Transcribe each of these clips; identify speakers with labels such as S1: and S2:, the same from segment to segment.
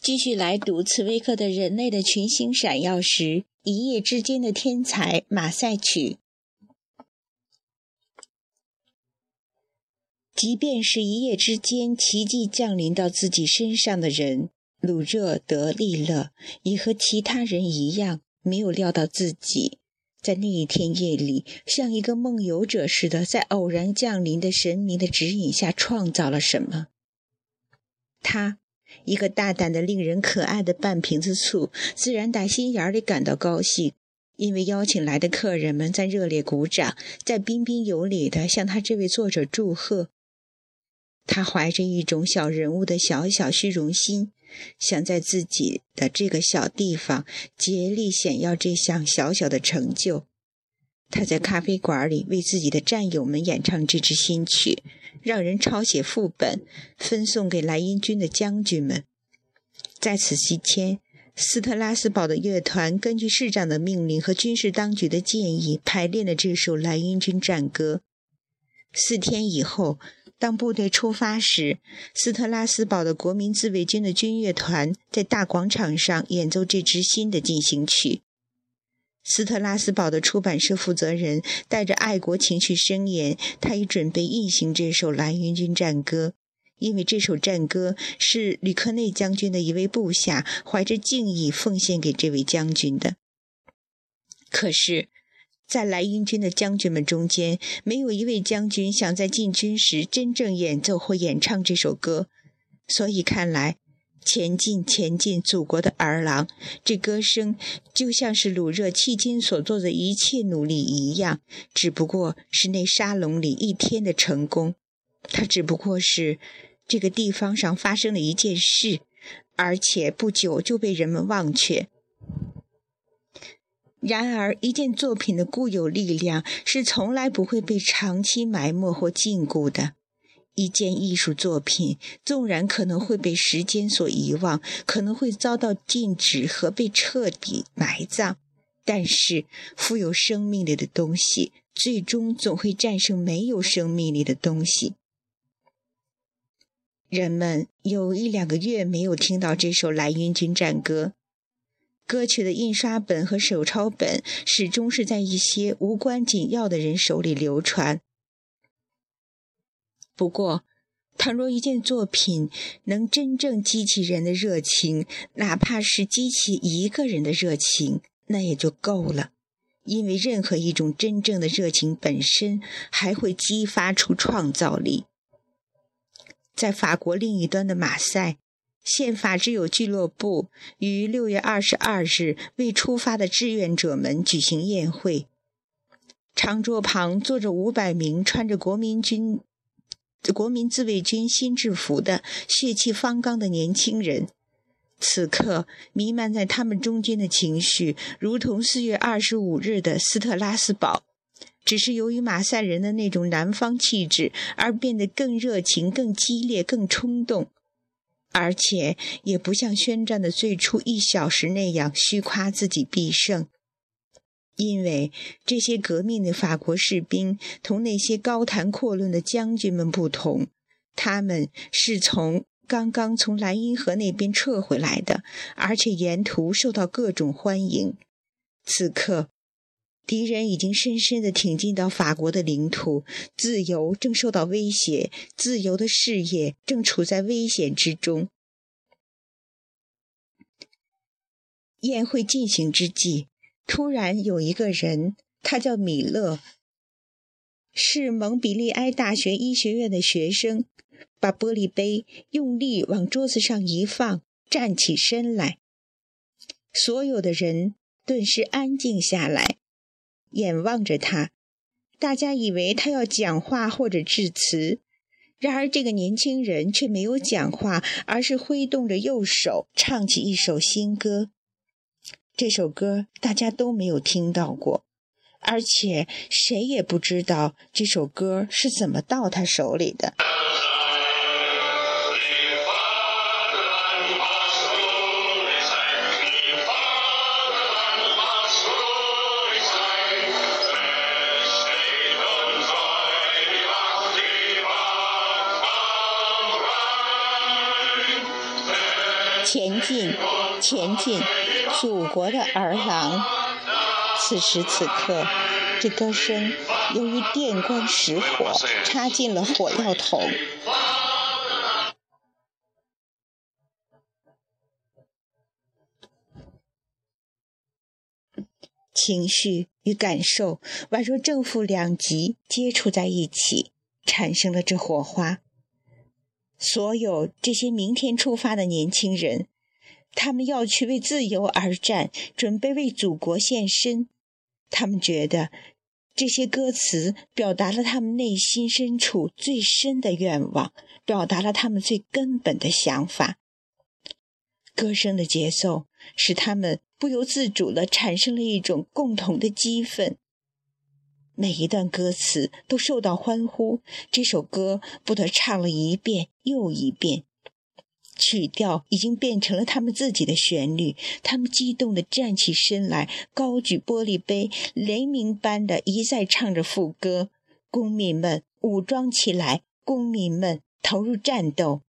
S1: 继续来读茨威克的《人类的群星闪耀时》，一夜之间的天才马赛曲。即便是一夜之间奇迹降临到自己身上的人，鲁热德利勒也和其他人一样，没有料到自己在那一天夜里，像一个梦游者似的，在偶然降临的神明的指引下创造了什么。他。一个大胆的、令人可爱的半瓶子醋，自然打心眼里感到高兴，因为邀请来的客人们在热烈鼓掌，在彬彬有礼地向他这位作者祝贺。他怀着一种小人物的小小虚荣心，想在自己的这个小地方竭力显耀这项小小的成就。他在咖啡馆里为自己的战友们演唱这支新曲，让人抄写副本，分送给莱茵军的将军们。在此期间，斯特拉斯堡的乐团根据市长的命令和军事当局的建议排练了这首莱茵军战歌。四天以后，当部队出发时，斯特拉斯堡的国民自卫军的军乐团在大广场上演奏这支新的进行曲。斯特拉斯堡的出版社负责人带着爱国情绪声言，他已准备印行这首蓝云军战歌，因为这首战歌是吕克内将军的一位部下怀着敬意奉献给这位将军的。可是，在莱茵军的将军们中间，没有一位将军想在进军时真正演奏或演唱这首歌，所以看来。前进，前进，祖国的儿郎！这歌声就像是鲁热迄今所做的一切努力一样，只不过是那沙龙里一天的成功。它只不过是这个地方上发生的一件事，而且不久就被人们忘却。然而，一件作品的固有力量是从来不会被长期埋没或禁锢的。一件艺术作品，纵然可能会被时间所遗忘，可能会遭到禁止和被彻底埋葬，但是富有生命力的东西，最终总会战胜没有生命力的东西。人们有一两个月没有听到这首《蓝云军战歌》，歌曲的印刷本和手抄本始终是在一些无关紧要的人手里流传。不过，倘若一件作品能真正激起人的热情，哪怕是激起一个人的热情，那也就够了。因为任何一种真正的热情本身，还会激发出创造力。在法国另一端的马赛，宪法之友俱乐部于六月二十二日为出发的志愿者们举行宴会。长桌旁坐着五百名穿着国民军。国民自卫军新制服的血气方刚的年轻人，此刻弥漫在他们中间的情绪，如同四月二十五日的斯特拉斯堡，只是由于马赛人的那种南方气质而变得更热情、更激烈、更冲动，而且也不像宣战的最初一小时那样虚夸自己必胜。因为这些革命的法国士兵同那些高谈阔论的将军们不同，他们是从刚刚从莱茵河那边撤回来的，而且沿途受到各种欢迎。此刻，敌人已经深深地挺进到法国的领土，自由正受到威胁，自由的事业正处在危险之中。宴会进行之际。突然有一个人，他叫米勒，是蒙彼利埃大学医学院的学生，把玻璃杯用力往桌子上一放，站起身来。所有的人顿时安静下来，眼望着他。大家以为他要讲话或者致辞，然而这个年轻人却没有讲话，而是挥动着右手唱起一首新歌。这首歌大家都没有听到过，而且谁也不知道这首歌是怎么到他手里的。前进，前进，祖国的儿郎！此时此刻，这歌声由于电光石火，插进了火药桶。情绪与感受宛若正负两极接触在一起，产生了这火花。所有这些明天出发的年轻人，他们要去为自由而战，准备为祖国献身。他们觉得这些歌词表达了他们内心深处最深的愿望，表达了他们最根本的想法。歌声的节奏使他们不由自主地产生了一种共同的激愤。每一段歌词都受到欢呼，这首歌不得唱了一遍又一遍。曲调已经变成了他们自己的旋律，他们激动地站起身来，高举玻璃杯，雷鸣般的一再唱着副歌：“公民们，武装起来！公民们，投入战斗！”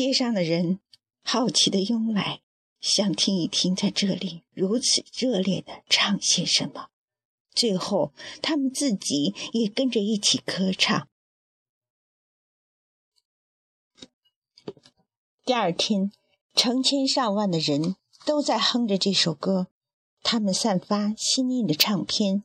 S1: 街上的人好奇地拥来，想听一听在这里如此热烈的唱些什么。最后，他们自己也跟着一起歌唱。第二天，成千上万的人都在哼着这首歌，他们散发新印的唱片。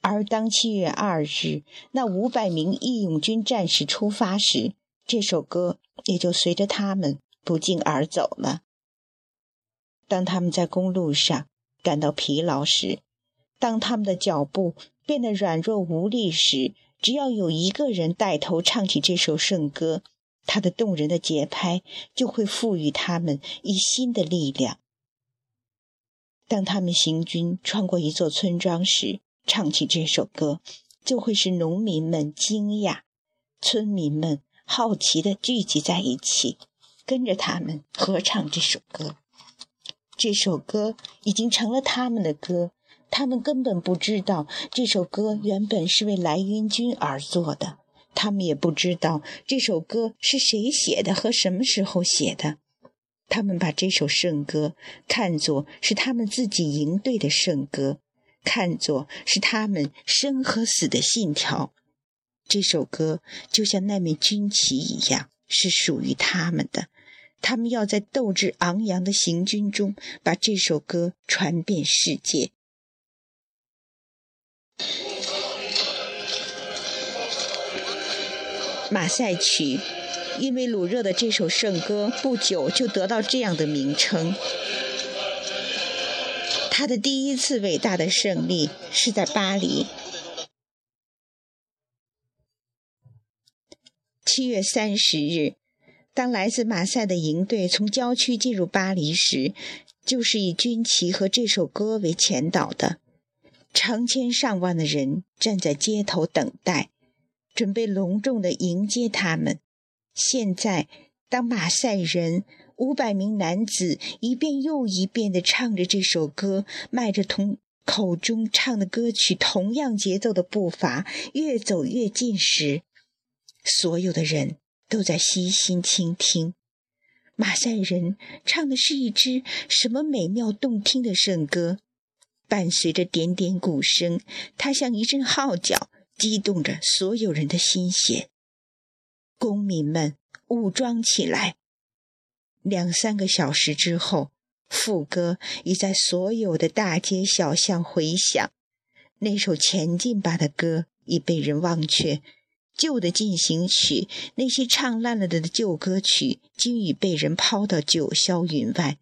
S1: 而当七月二日那五百名义勇军战士出发时，这首歌。也就随着他们不胫而走了。当他们在公路上感到疲劳时，当他们的脚步变得软弱无力时，只要有一个人带头唱起这首圣歌，他的动人的节拍就会赋予他们以新的力量。当他们行军穿过一座村庄时，唱起这首歌，就会使农民们惊讶，村民们。好奇地聚集在一起，跟着他们合唱这首歌。这首歌已经成了他们的歌，他们根本不知道这首歌原本是为来援军而做的，他们也不知道这首歌是谁写的和什么时候写的。他们把这首圣歌看作是他们自己营队的圣歌，看作是他们生和死的信条。这首歌就像那面军旗一样，是属于他们的。他们要在斗志昂扬的行军中，把这首歌传遍世界。马赛曲，因为鲁热的这首圣歌，不久就得到这样的名称。他的第一次伟大的胜利是在巴黎。七月三十日，当来自马赛的营队从郊区进入巴黎时，就是以军旗和这首歌为前导的。成千上万的人站在街头等待，准备隆重地迎接他们。现在，当马赛人五百名男子一遍又一遍地唱着这首歌，迈着同口中唱的歌曲同样节奏的步伐，越走越近时，所有的人都在悉心倾听，马赛人唱的是一支什么美妙动听的圣歌，伴随着点点鼓声，它像一阵号角，激动着所有人的心弦。公民们，武装起来！”两三个小时之后，副歌已在所有的大街小巷回响。那首前进吧的歌已被人忘却，旧的进行曲，那些唱烂了的旧歌曲，均已被人抛到九霄云外。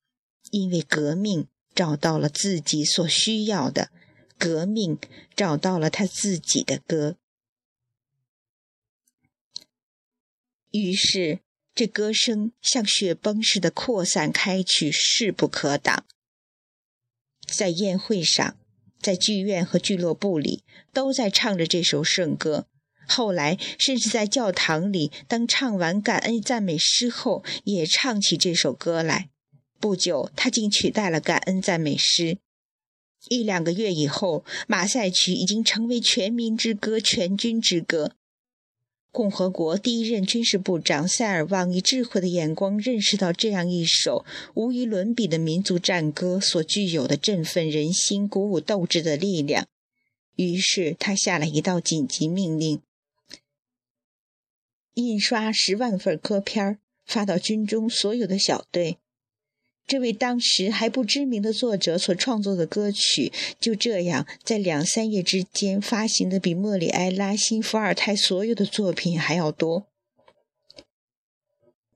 S1: 因为革命找到了自己所需要的，革命找到了他自己的歌。于是。这歌声像雪崩似的扩散开去，势不可挡。在宴会上，在剧院和俱乐部里，都在唱着这首圣歌。后来，甚至在教堂里，当唱完感恩赞美诗后，也唱起这首歌来。不久，他竟取代了感恩赞美诗。一两个月以后，马赛曲已经成为全民之歌、全军之歌。共和国第一任军事部长塞尔旺以智慧的眼光认识到这样一首无与伦比的民族战歌所具有的振奋人心、鼓舞斗志的力量，于是他下了一道紧急命令：印刷十万份歌片，发到军中所有的小队。这位当时还不知名的作者所创作的歌曲，就这样在两三页之间发行的比莫里埃拉辛伏尔泰所有的作品还要多。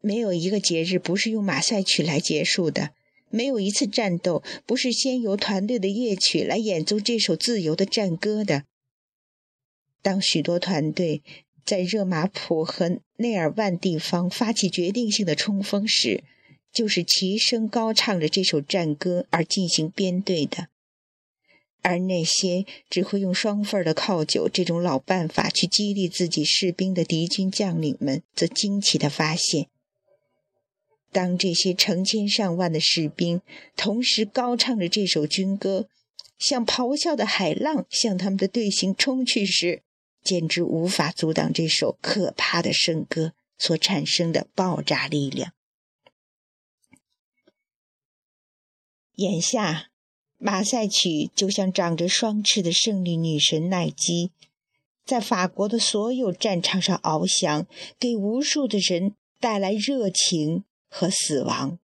S1: 没有一个节日不是用马赛曲来结束的，没有一次战斗不是先由团队的乐曲来演奏这首自由的战歌的。当许多团队在热马普和内尔万地方发起决定性的冲锋时，就是齐声高唱着这首战歌而进行编队的，而那些只会用双份的靠酒这种老办法去激励自己士兵的敌军将领们，则惊奇地发现，当这些成千上万的士兵同时高唱着这首军歌，像咆哮的海浪向他们的队形冲去时，简直无法阻挡这首可怕的圣歌所产生的爆炸力量。眼下，马赛曲就像长着双翅的胜利女神奈基，在法国的所有战场上翱翔，给无数的人带来热情和死亡。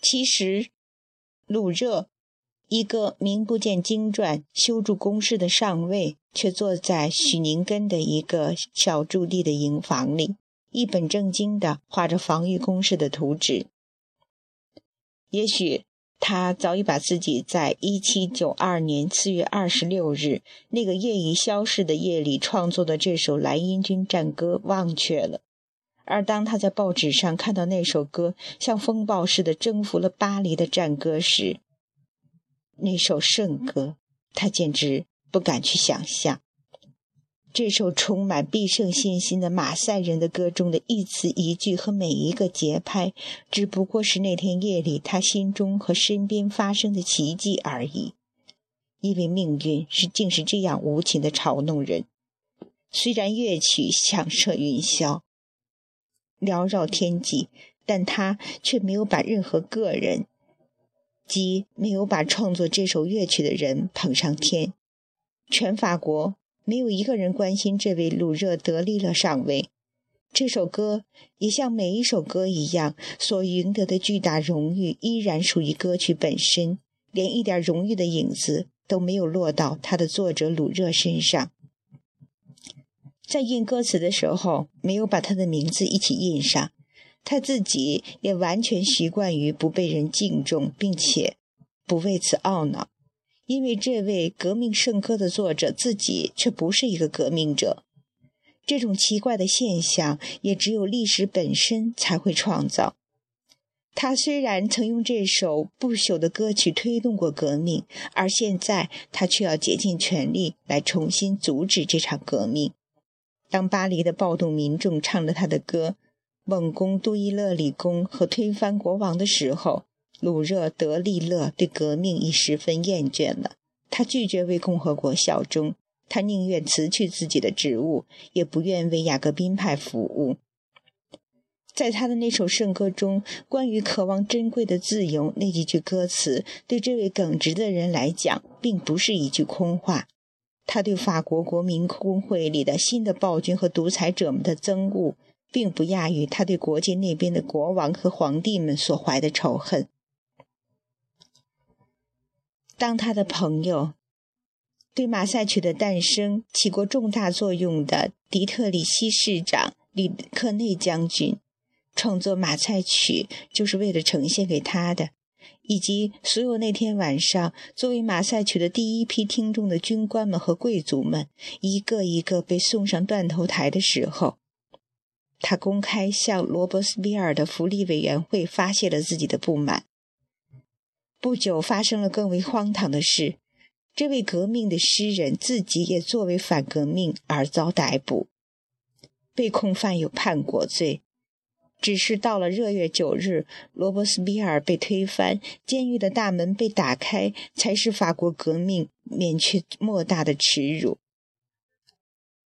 S1: 其实，鲁热，一个名不见经传、修筑工事的上尉，却坐在许宁根的一个小驻地的营房里。一本正经地画着防御工事的图纸。也许他早已把自己在1792年4月26日那个夜已消逝的夜里创作的这首莱茵军战歌忘却了。而当他在报纸上看到那首歌像风暴似的征服了巴黎的战歌时，那首圣歌，他简直不敢去想象。这首充满必胜信心的马赛人的歌中的一词一句和每一个节拍，只不过是那天夜里他心中和身边发生的奇迹而已。因为命运是竟是这样无情的嘲弄人。虽然乐曲响彻云霄，缭绕天际，但他却没有把任何个人，即没有把创作这首乐曲的人捧上天。全法国。没有一个人关心这位鲁热德利勒上尉。这首歌也像每一首歌一样，所赢得的巨大荣誉依然属于歌曲本身，连一点荣誉的影子都没有落到他的作者鲁热身上。在印歌词的时候，没有把他的名字一起印上，他自己也完全习惯于不被人敬重，并且不为此懊恼。因为这位革命圣歌的作者自己却不是一个革命者，这种奇怪的现象也只有历史本身才会创造。他虽然曾用这首不朽的歌曲推动过革命，而现在他却要竭尽全力来重新阻止这场革命。当巴黎的暴动民众唱着他的歌，猛攻杜伊勒里宫和推翻国王的时候。鲁热德利勒对革命已十分厌倦了，他拒绝为共和国效忠，他宁愿辞去自己的职务，也不愿为雅各宾派服务。在他的那首圣歌中，关于渴望珍贵的自由那几句歌词，对这位耿直的人来讲，并不是一句空话。他对法国国民工会里的新的暴君和独裁者们的憎恶，并不亚于他对国界那边的国王和皇帝们所怀的仇恨。当他的朋友。对马赛曲的诞生起过重大作用的迪特里希市长里克内将军，创作马赛曲就是为了呈现给他的，以及所有那天晚上作为马赛曲的第一批听众的军官们和贵族们，一个一个被送上断头台的时候，他公开向罗伯斯比尔的福利委员会发泄了自己的不满。不久，发生了更为荒唐的事。这位革命的诗人自己也作为反革命而遭逮捕，被控犯有叛国罪。只是到了热月九日，罗伯斯比尔被推翻，监狱的大门被打开，才使法国革命免去莫大的耻辱。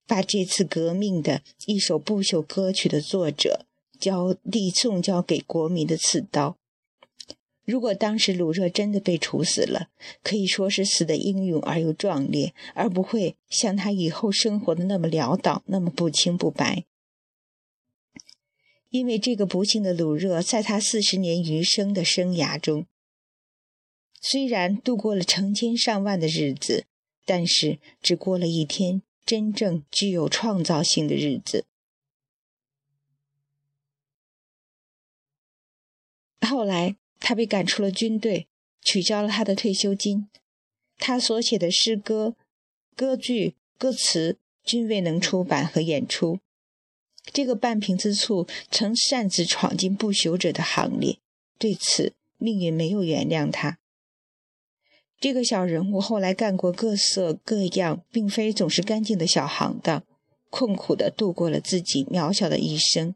S1: 把这次革命的一首不朽歌曲的作者交递送交给国民的刺刀。如果当时鲁热真的被处死了，可以说是死的英勇而又壮烈，而不会像他以后生活的那么潦倒，那么不清不白。因为这个不幸的鲁热，在他四十年余生的生涯中，虽然度过了成千上万的日子，但是只过了一天真正具有创造性的日子。后来。他被赶出了军队，取消了他的退休金。他所写的诗歌、歌剧、歌词均未能出版和演出。这个半瓶子醋曾擅自闯进不朽者的行列，对此命运没有原谅他。这个小人物后来干过各色各样，并非总是干净的小行当，困苦地度过了自己渺小的一生。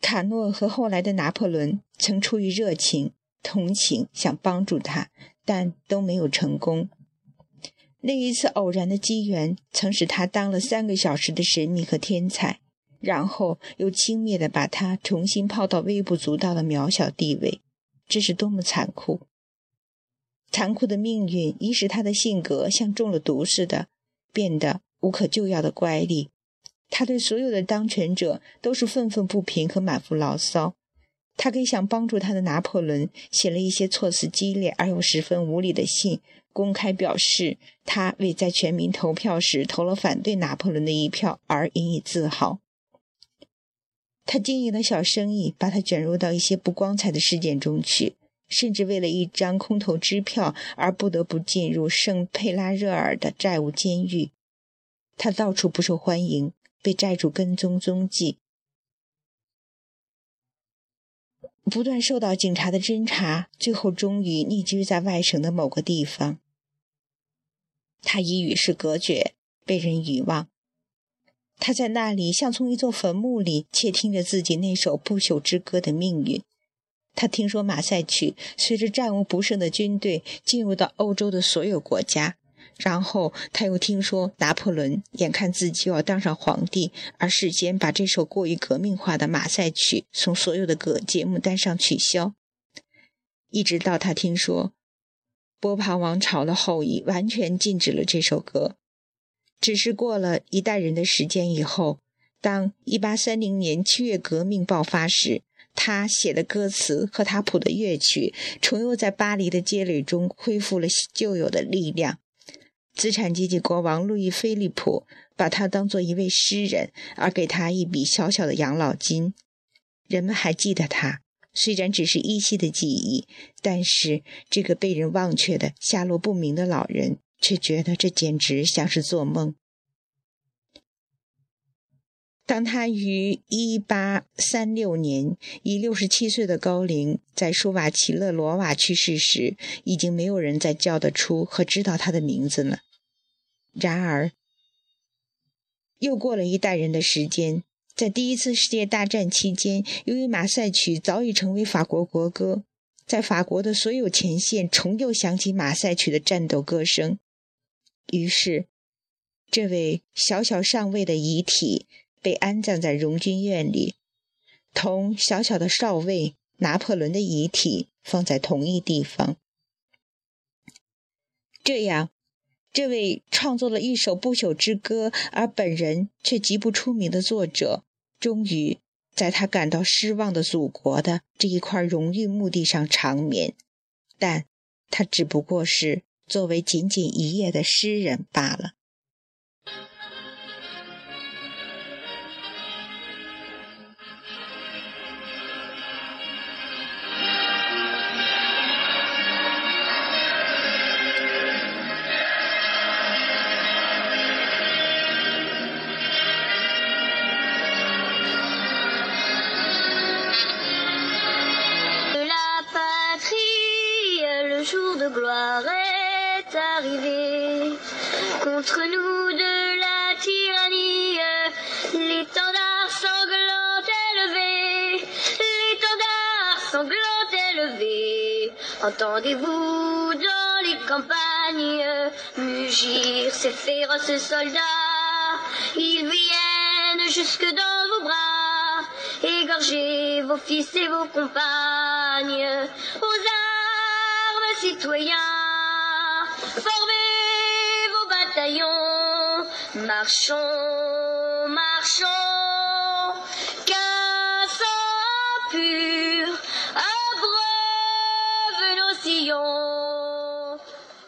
S1: 卡诺和后来的拿破仑曾出于热情、同情想帮助他，但都没有成功。那一次偶然的机缘曾使他当了三个小时的神秘和天才，然后又轻蔑地把他重新抛到微不足道的渺小地位。这是多么残酷！残酷的命运已使他的性格像中了毒似的，变得无可救药的乖戾。他对所有的当权者都是愤愤不平和满腹牢骚。他给想帮助他的拿破仑写了一些措辞激烈而又十分无理的信，公开表示他为在全民投票时投了反对拿破仑的一票而引以自豪。他经营的小生意把他卷入到一些不光彩的事件中去，甚至为了一张空头支票而不得不进入圣佩拉热尔的债务监狱。他到处不受欢迎。被债主跟踪踪迹，不断受到警察的侦查，最后终于匿居在外省的某个地方。他已与世隔绝，被人遗忘。他在那里，像从一座坟墓里窃听着自己那首不朽之歌的命运。他听说马赛曲随着战无不胜的军队进入到欧洲的所有国家。然后他又听说拿破仑眼看自己要当上皇帝，而事先把这首过于革命化的马赛曲从所有的歌节目单上取消。一直到他听说波旁王朝的后裔完全禁止了这首歌。只是过了一代人的时间以后，当1830年七月革命爆发时，他写的歌词和他谱的乐曲重又在巴黎的街垒中恢复了旧有的力量。资产阶级国王路易菲利普把他当做一位诗人，而给他一笔小小的养老金。人们还记得他，虽然只是依稀的记忆，但是这个被人忘却的下落不明的老人却觉得这简直像是做梦。当他于1836年以67岁的高龄在舒瓦齐勒罗瓦去世时，已经没有人再叫得出和知道他的名字了。然而，又过了一代人的时间，在第一次世界大战期间，由于马赛曲早已成为法国国歌，在法国的所有前线重又响起马赛曲的战斗歌声。于是，这位小小上尉的遗体被安葬在荣军院里，同小小的少尉拿破仑的遗体放在同一地方。这样。这位创作了一首不朽之歌，而本人却极不出名的作者，终于在他感到失望的祖国的这一块荣誉墓地上长眠。但他只不过是作为仅仅一页的诗人罢了。
S2: Gloire est arrivée. Contre nous de la tyrannie, l'étendard sanglant élevé, l'étendard sanglant élevé. Entendez-vous dans les campagnes mugir ces féroces soldats Ils viennent jusque dans vos bras, égorger vos fils et vos compagnes citoyens, formez vos bataillons, marchons, marchons, qu'un sang pur abreuve nos sillons.